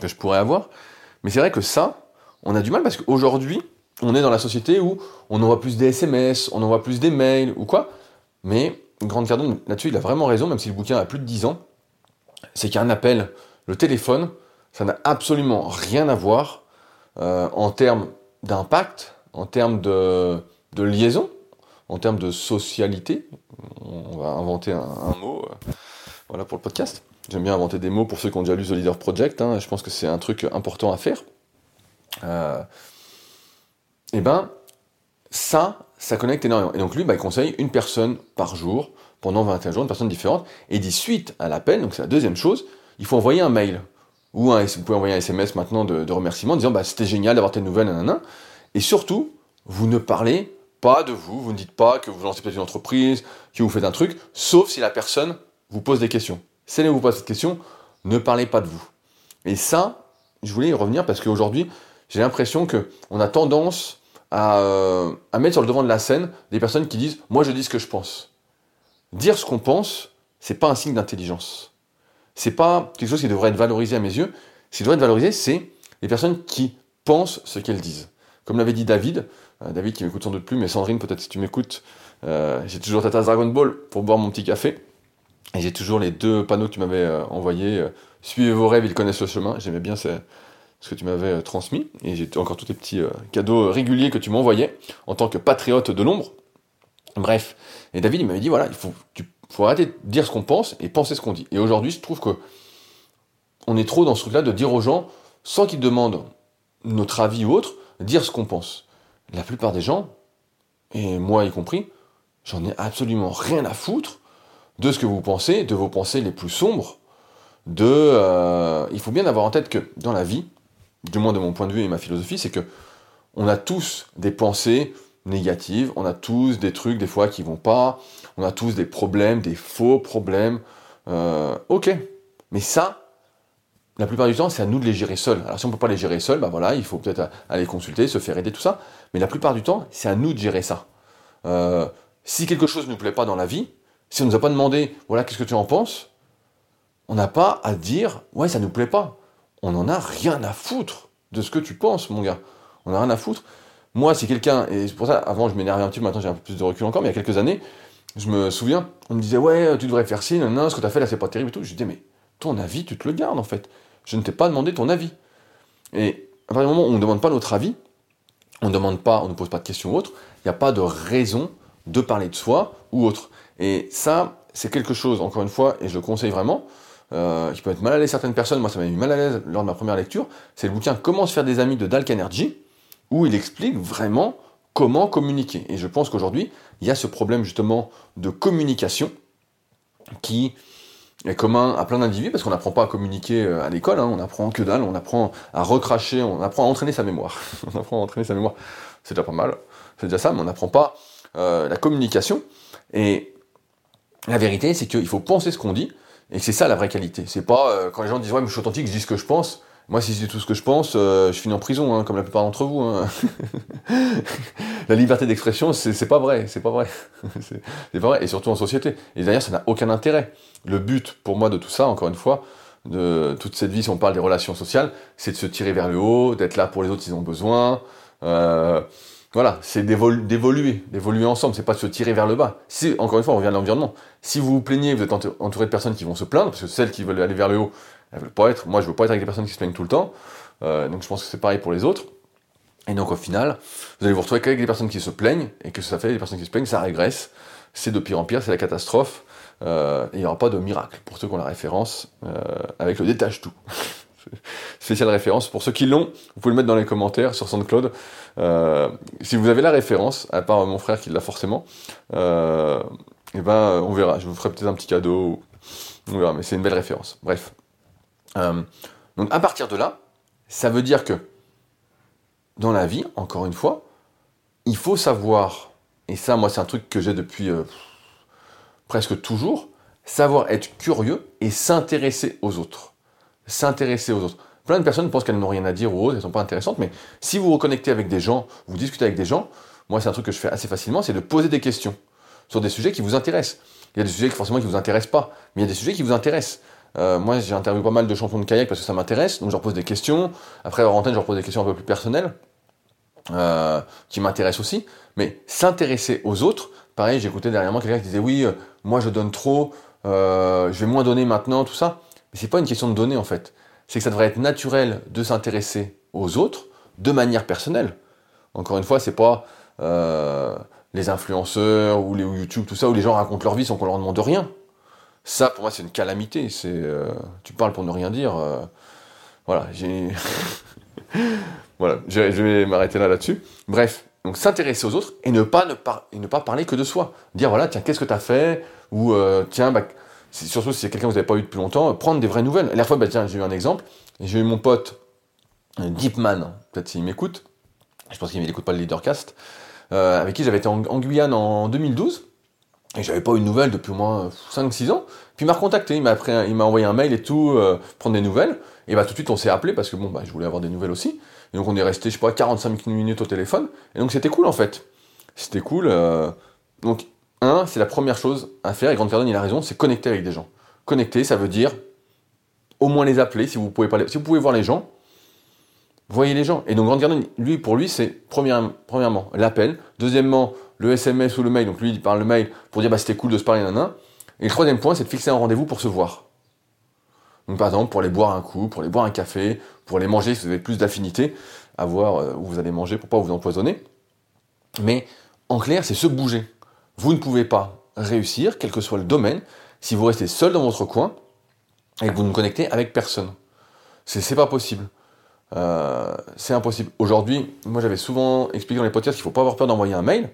que je pourrais avoir. Mais c'est vrai que ça, on a du mal parce qu'aujourd'hui, on est dans la société où on envoie plus des SMS, on envoie plus des mails ou quoi. Mais Grande Cardone, là-dessus, il a vraiment raison, même si le bouquin a plus de 10 ans. C'est qu'un appel, le téléphone, ça n'a absolument rien à voir euh, en termes d'impact, en termes de, liaison, en termes de socialité. On va inventer un, mot euh, voilà, pour le podcast. J'aime bien inventer des mots pour ceux qui ont déjà lu The Leader Project. Hein. je pense que c'est un truc important à faire. Euh, et eh ben, ça, ça connecte énormément. Et donc lui, bah, il conseille une personne par jour, pendant 21 jours, une personne différente, et dit suite à l'appel, donc c'est la deuxième chose, il faut envoyer un mail, ou un, vous pouvez envoyer un SMS maintenant de, remerciement, en disant bah, c'était génial d'avoir tes nouvelles, nanana. et surtout, vous ne parlez pas de vous, vous ne dites pas que vous lancez peut-être une entreprise, que vous faites un truc, sauf si la personne vous pose des questions. Si elle vous pose cette question, ne parlez pas de vous. Et ça, je voulais y revenir parce qu'aujourd'hui, j'ai l'impression qu'on a tendance euh, à, mettre sur le devant de la scène des personnes qui disent Moi je dis ce que je pense. Dire ce qu'on pense, c'est pas un signe d'intelligence. C'est pas quelque chose qui devrait être valorisé à mes yeux. Ce qui devrait être valorisé, c'est les personnes qui pensent ce qu'elles disent. Comme l'avait dit David, euh, David qui m'écoute sans doute plus, mais Sandrine, peut-être si tu m'écoutes, euh, j'ai toujours ta tasse Dragon Ball pour boire mon petit café. Et j'ai toujours les deux panneaux que tu m'avais envoyés. Suivez vos rêves, ils connaissent le chemin. J'aimais bien ce que tu m'avais euh, transmis, et j'ai encore tous tes petits euh, cadeaux euh, réguliers que tu m'envoyais en tant que patriote de l'ombre. Bref, et David il m'avait dit voilà, il faut, faut arrêter de dire ce qu'on pense et penser ce qu'on dit. Et aujourd'hui, je trouve que on est trop dans ce truc-là de dire aux gens, sans qu'ils demandent notre avis ou autre, dire ce qu'on pense. La plupart des gens, et moi y compris, j'en ai absolument rien à foutre de ce que vous pensez, de vos pensées les plus sombres, de... il faut bien avoir en tête que dans la vie, du moins de mon point de vue et ma philosophie, c'est que on a tous des pensées négatives, on a tous des trucs des fois qui vont pas, on a tous des problèmes, des faux problèmes. Euh, ok, mais ça, la plupart du temps, c'est à nous de les gérer seuls. Alors si on peut pas les gérer seuls, bah voilà, il faut peut-être aller consulter, se faire aider, tout ça. Mais la plupart du temps, c'est à nous de gérer ça. Euh, si quelque chose ne nous plaît pas dans la vie, si on ne nous a pas demandé, voilà, qu'est-ce que tu en penses, on n'a pas à dire, ouais, ça ne nous plaît pas. On n'en a rien à foutre de ce que tu penses, mon gars. On n'a rien à foutre. Moi, si quelqu'un, et c'est pour ça, avant je m'énervais un petit peu, maintenant j'ai un peu plus de recul encore, mais il y a quelques années, je me souviens, on me disait, ouais, tu devrais faire ci, non, non, ce que tu as fait là, c'est pas terrible et tout. Je disais, mais ton avis, tu te le gardes en fait. Je ne t'ai pas demandé ton avis. Et à partir du moment où on ne demande pas notre avis, on ne demande pas, on ne pose pas de questions ou autre, il n'y a pas de raison de parler de soi ou autre. Et ça, c'est quelque chose, encore une fois, et je le conseille vraiment, euh, qui peut être mal à l'aise certaines personnes, moi ça m'a mis mal à l'aise lors de ma première lecture, c'est le bouquin Comment se faire des amis de Dalk Energy, où il explique vraiment comment communiquer. Et je pense qu'aujourd'hui, il y a ce problème justement de communication qui est commun à plein d'individus, parce qu'on n'apprend pas à communiquer euh, à l'école, hein, on apprend que dalle, on apprend à recracher, on apprend à entraîner sa mémoire. on apprend à entraîner sa mémoire, c'est déjà pas mal, c'est déjà ça, mais on n'apprend pas euh, la communication. Et la vérité, c'est qu'il faut penser ce qu'on dit, et c'est ça la vraie qualité. C'est pas euh, quand les gens disent ouais mais je suis authentique, je dis ce que je pense. Moi si je dis tout ce que je pense, je finis en prison, hein, comme la plupart d'entre vous. Hein. la liberté d'expression, c'est pas vrai, c'est pas vrai, c'est pas vrai, et surtout en société. Et d'ailleurs, ça n'a aucun intérêt. Le but pour moi de tout ça, encore une fois, de toute cette vie, si on parle des relations sociales, c'est de se tirer vers le haut, d'être là pour les autres s'ils ont besoin. Euh, voilà, c'est d'évoluer, d'évoluer ensemble, c'est pas de se tirer vers le bas. Si, encore une fois, on revient à l'environnement. Si vous vous plaignez, vous êtes entouré de personnes qui vont se plaindre, parce que celles qui veulent aller vers le haut, elles veulent pas être. Moi, je veux pas être avec des personnes qui se plaignent tout le temps. Euh, donc, je pense que c'est pareil pour les autres. Et donc, au final, vous allez vous retrouver qu'avec des personnes qui se plaignent, et que ça fait des personnes qui se plaignent, ça régresse. C'est de pire en pire, c'est la catastrophe. Euh, il n'y aura pas de miracle pour ceux qui ont la référence euh, avec le détache tout. spéciale référence. Pour ceux qui l'ont, vous pouvez le mettre dans les commentaires sur SoundCloud. Euh, si vous avez la référence, à part mon frère qui l'a forcément, euh, et eh ben on verra. Je vous ferai peut-être un petit cadeau. Mais c'est une belle référence. Bref. Euh, donc à partir de là, ça veut dire que dans la vie, encore une fois, il faut savoir, et ça moi c'est un truc que j'ai depuis euh, presque toujours, savoir être curieux et s'intéresser aux autres s'intéresser aux autres. Plein de personnes pensent qu'elles n'ont rien à dire ou autres, elles sont pas intéressantes, mais si vous vous reconnectez avec des gens, vous discutez avec des gens, moi c'est un truc que je fais assez facilement, c'est de poser des questions sur des sujets qui vous intéressent. Il y a des sujets qui forcément qui vous intéressent pas, mais il y a des sujets qui vous intéressent. Euh, moi j'ai interviewé pas mal de champions de kayak parce que ça m'intéresse, donc je leur pose des questions. Après en antenne je leur pose des questions un peu plus personnelles, euh, qui m'intéressent aussi. Mais s'intéresser aux autres, pareil, j'écoutais dernièrement quelqu'un qui disait oui, euh, moi je donne trop, je vais moins donner maintenant, tout ça. Mais c'est pas une question de donner en fait. C'est que ça devrait être naturel de s'intéresser aux autres de manière personnelle. Encore une fois, c'est pas euh, les influenceurs ou les YouTube, tout ça, où les gens racontent leur vie sans qu'on leur demande rien. Ça, pour moi, c'est une calamité. Euh, tu parles pour ne rien dire. Euh, voilà, j'ai, voilà, je, vais m'arrêter là là-dessus. Bref, donc s'intéresser aux autres et ne pas ne, et ne pas parler que de soi. Dire voilà, tiens, qu'est-ce que tu as fait? Ou tiens, bah, surtout si c'est quelqu'un que vous n'avez pas eu depuis longtemps, prendre des vraies nouvelles. La dernière fois, bah, tiens, j'ai eu un exemple, j'ai eu mon pote euh, Deepman, peut-être s'il m'écoute, je pense qu'il n'écoute pas le leadercast, euh, avec qui j'avais été en, Guyane en 2012, et j'avais pas eu de nouvelles depuis au moins 5-6 ans. Puis il m'a recontacté, il m'a envoyé un mail et tout, euh, prendre des nouvelles. Et bah tout de suite on s'est appelé parce que bon bah je voulais avoir des nouvelles aussi. Et donc on est resté je sais pas 45 minutes au téléphone. Et donc c'était cool en fait. C'était cool. Euh, donc un, c'est la première chose à faire, et Grande Cardone, il a raison, c'est connecter avec des gens. Connecter, ça veut dire au moins les appeler, si vous pouvez pas si vous pouvez voir les gens, voyez les gens. Et donc Grande Cardone, lui, pour lui, c'est premièrement l'appel, deuxièmement le SMS ou le mail, donc lui il parle le mail pour dire bah c'était cool de se parler, nan, Et le troisième point, c'est de fixer un rendez-vous pour se voir. Donc par exemple, pour aller boire un coup, pour aller boire un café, pour aller manger si vous avez plus d'affinité, à voir euh, où vous allez manger pour pas vous empoisonner. Mais en clair, c'est se bouger. Vous ne pouvez pas réussir, quel que soit le domaine, si vous restez seul dans votre coin et que vous ne connectez avec personne. C'est pas possible. Euh, c'est impossible. Aujourd'hui, moi j'avais souvent expliqué dans les podcasts qu'il ne faut pas avoir peur d'envoyer un mail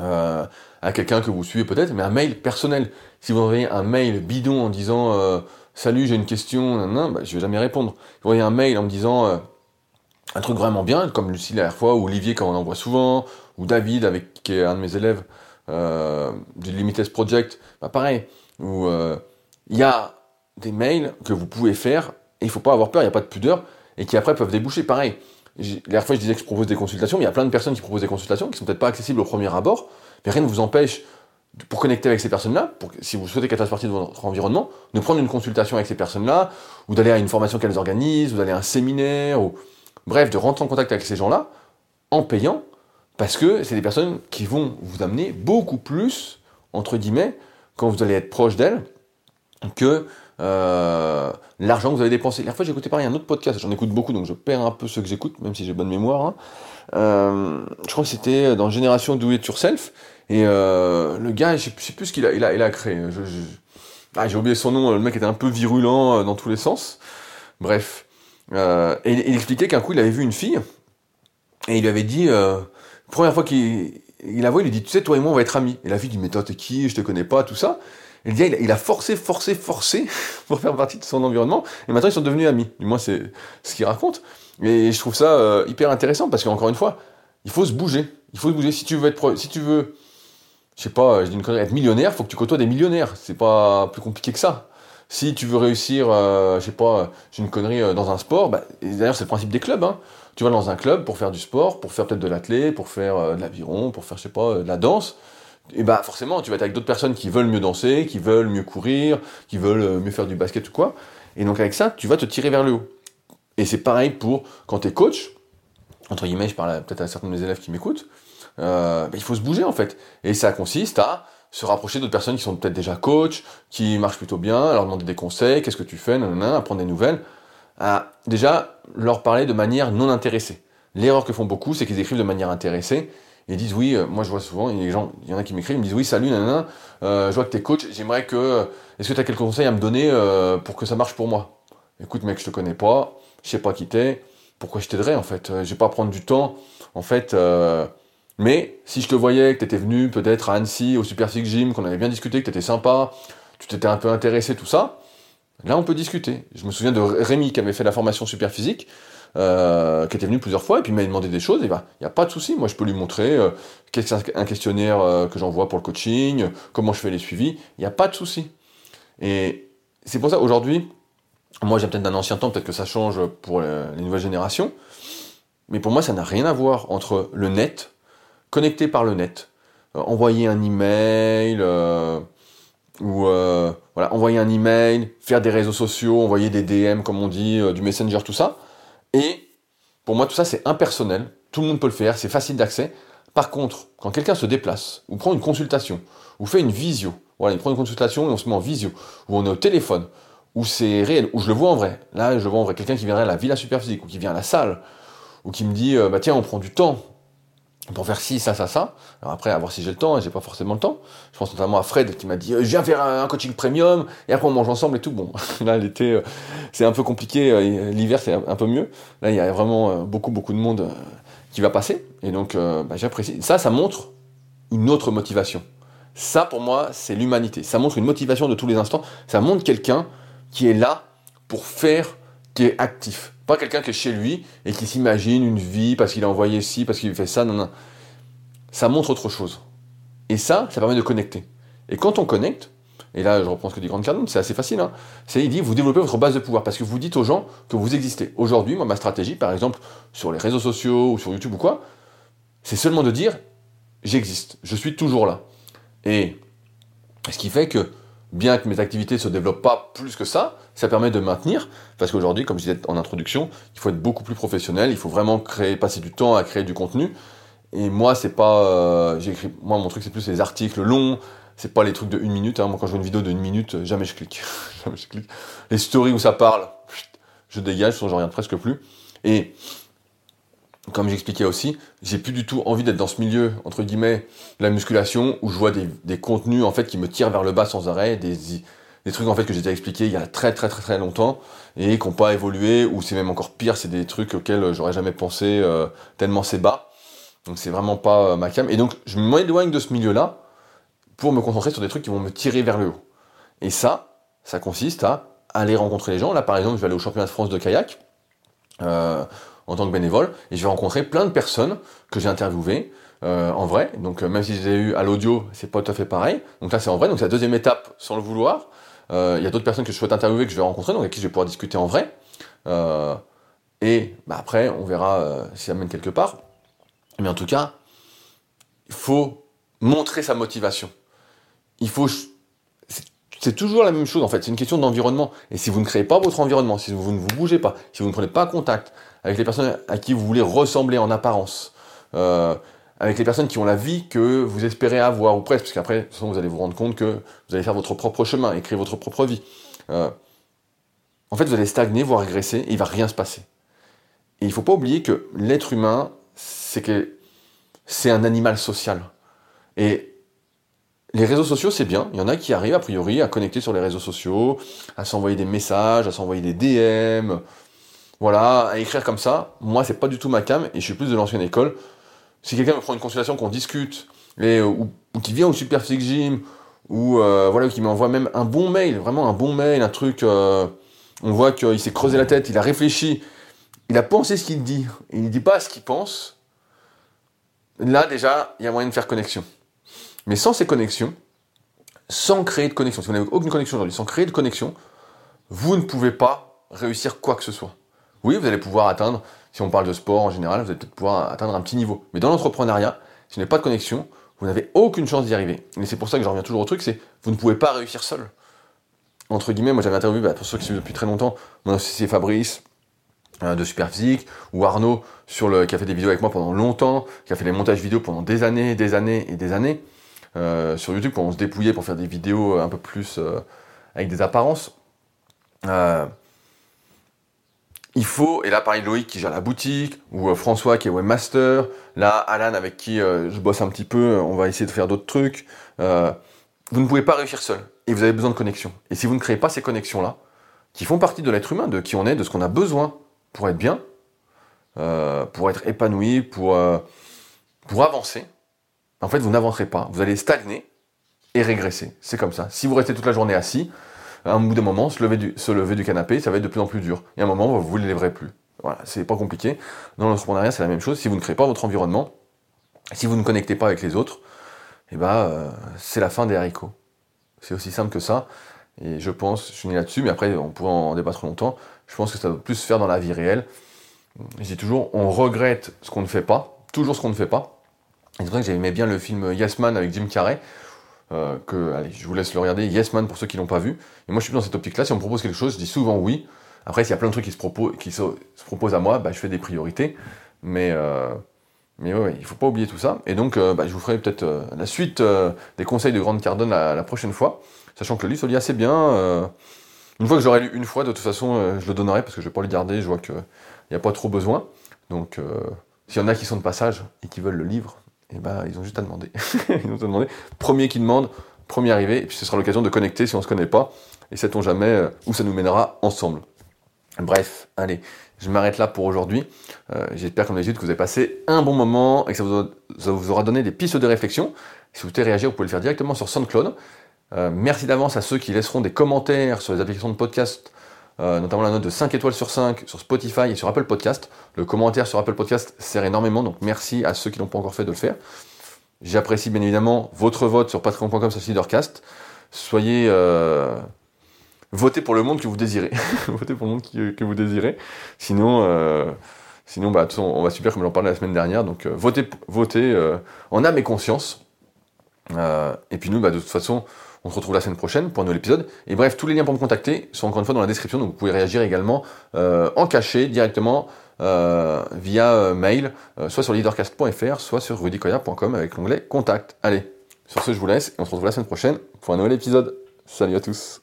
euh, à quelqu'un que vous suivez peut-être, mais un mail personnel. Si vous envoyez un mail bidon en disant euh, Salut, j'ai une question, nan, bah, je vais jamais répondre. Vous envoyez un mail en me disant un truc vraiment bien, comme Lucie la dernière fois, ou Olivier quand on envoie souvent, ou David avec qui est un de mes élèves, euh, du Limitless Project, bah pareil, où euh, il y a des mails que vous pouvez faire, et il faut pas avoir peur, il n'y a pas de pudeur, et qui après peuvent déboucher. Pareil, la fois je disais que je propose des consultations, il y a plein de personnes qui proposent des consultations qui sont peut-être pas accessibles au premier abord, Mais rien ne vous empêche, pour connecter avec ces personnes-là, si vous souhaitez qu'elles fassent partie de votre environnement, de prendre une consultation avec ces personnes-là, ou d'aller à une formation qu'elles organisent, ou d'aller à un séminaire, ou bref, de rentrer en contact avec ces gens-là en payant, parce que c'est des personnes qui vont vous amener beaucoup plus, entre guillemets, quand vous allez être proche d'elles, que euh, l'argent que vous avez dépensé. La fois, écouté pareil un autre podcast, j'en écoute beaucoup, donc je perds un peu ce que j'écoute, même si j'ai bonne mémoire. Hein. Euh, je crois que c'était dans Génération Do It Yourself, et euh, le gars, je sais plus ce qu'il a, il a, il a créé. Ah, j'ai oublié son nom, le mec était un peu virulent dans tous les sens. Bref. et il, expliquait qu'un coup, il avait vu une fille, et il lui avait dit, première fois qu'il il la voit, il lui dit, tu sais, toi et moi, on va être amis. Et la fille dit, mais toi, t'es qui? Je te connais pas, tout ça. Et le gars, il a forcé, forcé, forcé pour faire partie de son environnement. Et maintenant, ils sont devenus amis. Du moins, c'est ce qu'il raconte. Et je trouve ça euh, hyper intéressant parce qu'encore une fois, il faut se bouger. Il faut se bouger. Si tu veux être, si tu veux, je sais pas, je dis une connerie, être millionnaire, faut que tu côtoies des millionnaires. C'est pas plus compliqué que ça. Si tu veux réussir, euh, je sais pas, j'ai une connerie euh, dans un sport, bah, d'ailleurs c'est le principe des clubs. Hein. Tu vas dans un club pour faire du sport, pour faire peut-être de l'athlé, pour faire de l'aviron, pour faire je sais pas de la danse et bah forcément, tu vas être avec d'autres personnes qui veulent mieux danser, qui veulent mieux courir, qui veulent euh, mieux faire du basket ou quoi. Et donc avec ça, tu vas te tirer vers le haut. Et c'est pareil pour quand tu es coach, entre guillemets, je parle peut-être à certains de mes élèves qui m'écoutent, euh, bah, il faut se bouger en fait. Et ça consiste à se rapprocher d'autres personnes qui sont peut-être déjà coach, qui marchent plutôt bien, leur demander des conseils, qu'est-ce que tu fais, nanana, apprendre des nouvelles. À déjà leur parler de manière non intéressée. L'erreur que font beaucoup, c'est qu'ils écrivent de manière intéressée ils disent oui, euh, moi je vois souvent, il y, gens, il y en a qui m'écrivent, ils me disent oui, salut, nanana, euh, je vois que t'es coach, j'aimerais que, euh, est-ce que tu as quelques conseils à me donner euh, pour que ça marche pour moi? Écoute mec, je te connais pas, je sais pas qui t'es, pourquoi je t'aiderais en fait? Je vais pas prendre du temps, en fait, mais si je te voyais que t'étais venu peut-être à Annecy, au Super Six Gym, qu'on avait bien discuté, que t'étais sympa, tu t'étais un peu intéressé, tout ça, là on peut discuter. Je me souviens de Rémi qui avait fait la formation Super Physique, euh, qui était venu plusieurs fois et puis il m'a demandé des choses, et ben il n'y a pas de souci, moi je peux lui montrer euh, questionnaire euh, que j'envoie pour le coaching, comment je fais les suivis, il n'y a pas de souci. Et c'est pour ça aujourd'hui, moi j'ai peut-être d'un ancien temps, peut-être que ça change pour les nouvelles générations, mais pour moi ça n'a rien à voir entre le net, connecté par le net, envoyer un email, ou voilà, envoyer un email, faire des réseaux sociaux, envoyer des DM comme on dit, du messenger, tout ça, et pour moi, tout ça, c'est impersonnel. Tout le monde peut le faire, c'est facile d'accès. Par contre, quand quelqu'un se déplace, ou prend une consultation, ou fait une visio, voilà, il prend une consultation et on se met en visio, ou on est au téléphone, ou c'est réel, ou je le vois en vrai. Là, je le vois en vrai. Quelqu'un qui viendrait à la Villa Superphysique, ou qui vient à la salle, ou qui me dit, euh, bah tiens, on prend du temps pour faire ci, ça, ça, ça. Alors après, à voir si j'ai le temps, et j'ai pas forcément le temps. Je pense notamment à Fred qui m'a dit, euh, je viens faire un coaching premium, et après on mange ensemble et tout. Bon, là, l'été, euh, c'est un peu compliqué, euh, l'hiver, c'est un peu mieux. Là, il y a vraiment beaucoup, beaucoup de monde qui va passer, et donc bah, j'apprécie. Ça, ça montre une autre motivation. Ça, pour moi, c'est l'humanité. Ça montre une motivation de tous les instants. Ça montre quelqu'un qui est là pour faire, qui est actif. Pas quelqu'un qui est chez lui et qui s'imagine une vie parce qu'il a envoyé ci, parce qu'il fait ça. Non, non. Ça montre autre chose. Et ça, ça permet de connecter. Et quand on connecte, et là je reprends ce que dit Grande Cardone, c'est assez facile, hein, c'est il dit vous développez votre base de pouvoir parce que vous dites aux gens que vous existez. Aujourd'hui, moi ma stratégie, par exemple, sur les réseaux sociaux ou sur YouTube ou quoi, c'est seulement de dire j'existe, je suis toujours là. Et ce qui fait que bien que mes activités ne se développent pas plus que ça, ça permet de maintenir, parce qu'aujourd'hui, comme je disais en introduction, il faut être beaucoup plus professionnel, il faut vraiment créer, passer du temps à créer du contenu. Et moi, c'est pas, euh, j'écris, moi mon truc c'est plus les articles longs, c'est pas les trucs de une minute. Hein. Moi, quand je vois une vidéo de une minute, jamais je clique, jamais je clique. Les stories où ça parle, je dégage, je regarde presque plus. Et comme j'expliquais aussi, j'ai plus du tout envie d'être dans ce milieu, entre guillemets, la musculation, où je vois des, contenus, en fait, qui me tirent vers le bas sans arrêt, des, des trucs, en fait, que j'ai déjà expliqué il y a très, très, très, très longtemps, et qui n'ont pas évolué, ou c'est même encore pire, c'est des trucs auxquels j'aurais jamais pensé, euh, tellement c'est bas. Donc c'est vraiment pas euh, ma cam. Et donc, je m'éloigne de ce milieu-là, pour me concentrer sur des trucs qui vont me tirer vers le haut. Et ça, ça consiste à aller rencontrer les gens. Là, par exemple, je vais aller au championnat de France de kayak. Euh, en tant que bénévole et je vais rencontrer plein de personnes que j'ai interviewées euh, en vrai. Donc euh, même si j'ai eu à l'audio, c'est pas tout à fait pareil. Donc là c'est en vrai. Donc c'est la deuxième étape sans le vouloir. Euh, il y a d'autres personnes que je souhaite interviewer que je vais rencontrer, donc avec qui je vais pouvoir discuter en vrai. et bah, après on verra si ça mène quelque part. Mais en tout cas, il faut montrer sa motivation. Il faut c'est toujours la même chose en fait, c'est une question d'environnement. Et si vous ne créez pas votre environnement, si vous ne vous bougez pas, si vous ne prenez pas contact avec les personnes à qui vous voulez ressembler en apparence, euh, avec les personnes qui ont la vie que vous espérez avoir, ou presque, parce qu'après, de toute façon, vous allez vous rendre compte que vous allez faire votre propre chemin, écrire votre propre vie. Euh, en fait, vous allez stagner, voire régresser, et il va rien se passer. Et il ne faut pas oublier que l'être humain, c'est que c'est un animal social. Et les réseaux sociaux, c'est bien. Il y en a qui arrivent, a priori, à connecter sur les réseaux sociaux, à s'envoyer des messages, à s'envoyer des DM, voilà, à écrire comme ça. Moi, c'est pas du tout ma cam, et je suis plus de l'ancienne école. Si quelqu'un me prend une consultation, qu'on discute, et, ou, qui vient au Super Gym, ou euh, voilà, qui m'envoie même un bon mail, vraiment un bon mail, un truc, euh, on voit qu'il s'est creusé la tête, il a réfléchi, il a pensé ce qu'il dit, il dit pas ce qu'il pense. Là, déjà, il y a moyen de faire connexion. Mais sans ces connexions, sans créer de connexion, si vous n'avez aucune connexion aujourd'hui, sans créer de connexion, vous ne pouvez pas réussir quoi que ce soit. Oui, vous allez pouvoir atteindre, si on parle de sport en général, vous allez peut-être pouvoir atteindre un petit niveau. Mais dans l'entrepreneuriat, si vous n'avez pas de connexion, vous n'avez aucune chance d'y arriver. Et c'est pour ça que je reviens toujours au truc, c'est vous ne pouvez pas réussir seul. Entre guillemets, moi j'avais interviewé, bah, pour ceux qui suivent depuis très longtemps, mon associé Fabrice, euh, de Superphysique, ou Arnaud, sur le, qui a fait des vidéos avec moi pendant longtemps, qui a fait des montages vidéo pendant des années, des années et des années. Euh, sur YouTube pour se dépouiller, pour faire des vidéos un peu plus euh, avec des apparences. Euh, il faut, et là pareil Loïc qui gère la boutique, ou François qui est webmaster, là Alan avec qui je bosse un petit peu, on va essayer de faire d'autres trucs. vous ne pouvez pas réussir seul, et vous avez besoin de connexions. Et si vous ne créez pas ces connexions-là, qui font partie de l'être humain, de qui on est, de ce qu'on a besoin pour être bien, pour être épanoui, pour, pour avancer, en fait, vous n'avancerez pas. Vous allez stagner et régresser. C'est comme ça. Si vous restez toute la journée assis, à un bout d'un moment, se lever, du, se lever du canapé, ça va être de plus en plus dur. Et à un moment, vous ne les lèverez plus. Voilà, c'est pas compliqué. Dans l'entrepreneuriat, c'est la même chose. Si vous ne créez pas votre environnement, si vous ne connectez pas avec les autres, eh ben, euh, c'est la fin des haricots. C'est aussi simple que ça. Et je pense, je finis là-dessus, mais après, on pourrait en débattre longtemps. Je pense que ça doit plus se faire dans la vie réelle. Je dis toujours, on regrette ce qu'on ne fait pas, toujours ce qu'on ne fait pas, c'est vrai que j'aimais bien le film Yes Man avec Jim Carrey. Euh, que, allez, je vous laisse le regarder. Yes Man pour ceux qui l'ont pas vu. Et moi, je suis dans cette optique-là. Si on me propose quelque chose, je dis souvent oui. Après, s'il y a plein de trucs qui se, proposent, à moi, bah, je fais des priorités. Mais, euh, mais ouais, il faut pas oublier tout ça. Et donc, euh, bah, je vous ferai peut-être euh, la suite des conseils de Grande Cardone la, la, prochaine fois. Sachant que le livre se lit assez bien. une fois que j'aurai lu une fois, de toute façon, je le donnerai parce que je vais pas le garder. Je vois qu'il n'y a pas trop besoin. Donc, s'il y en a qui sont de passage et qui veulent le livre, et eh ben ils ont juste à demander. ils ont à demander. Premier qui demande, premier arrivé, et puis ce sera l'occasion de connecter si on se connaît pas, et sait-on jamais euh, où ça nous mènera ensemble. Bref, allez, je m'arrête là pour aujourd'hui. Euh, J'espère comme d'habitude que vous avez passé un bon moment et que ça vous, ça vous, aura donné des pistes de réflexion. Si vous voulez réagir, vous pouvez le faire directement sur SoundCloud. Euh, merci d'avance à ceux qui laisseront des commentaires sur les applications de podcast euh, notamment la note de 5 étoiles sur 5 sur Spotify et sur Apple Podcast. Le commentaire sur Apple Podcast sert énormément, donc merci à ceux qui n'ont pas encore fait de le faire. J'apprécie bien évidemment votre vote sur patreon.com sur Leadercast. Soyez... Euh, votez pour le monde que vous désirez. votez pour le monde que vous désirez. Sinon... Euh, sinon, bah, on va super comme j'en parlais la semaine dernière. Donc, votez, votez en âme et conscience. et puis nous, bah, de toute façon, on se retrouve la semaine prochaine pour un nouvel épisode. Et bref, tous les liens pour me contacter sont encore une fois dans la description, donc vous pouvez réagir également euh, en cachet directement euh, via euh, mail, soit sur leadercast.fr, soit sur rudicoya.com avec l'onglet contact. Allez, sur ce je vous laisse et on se retrouve la semaine prochaine pour un nouvel épisode. Salut à tous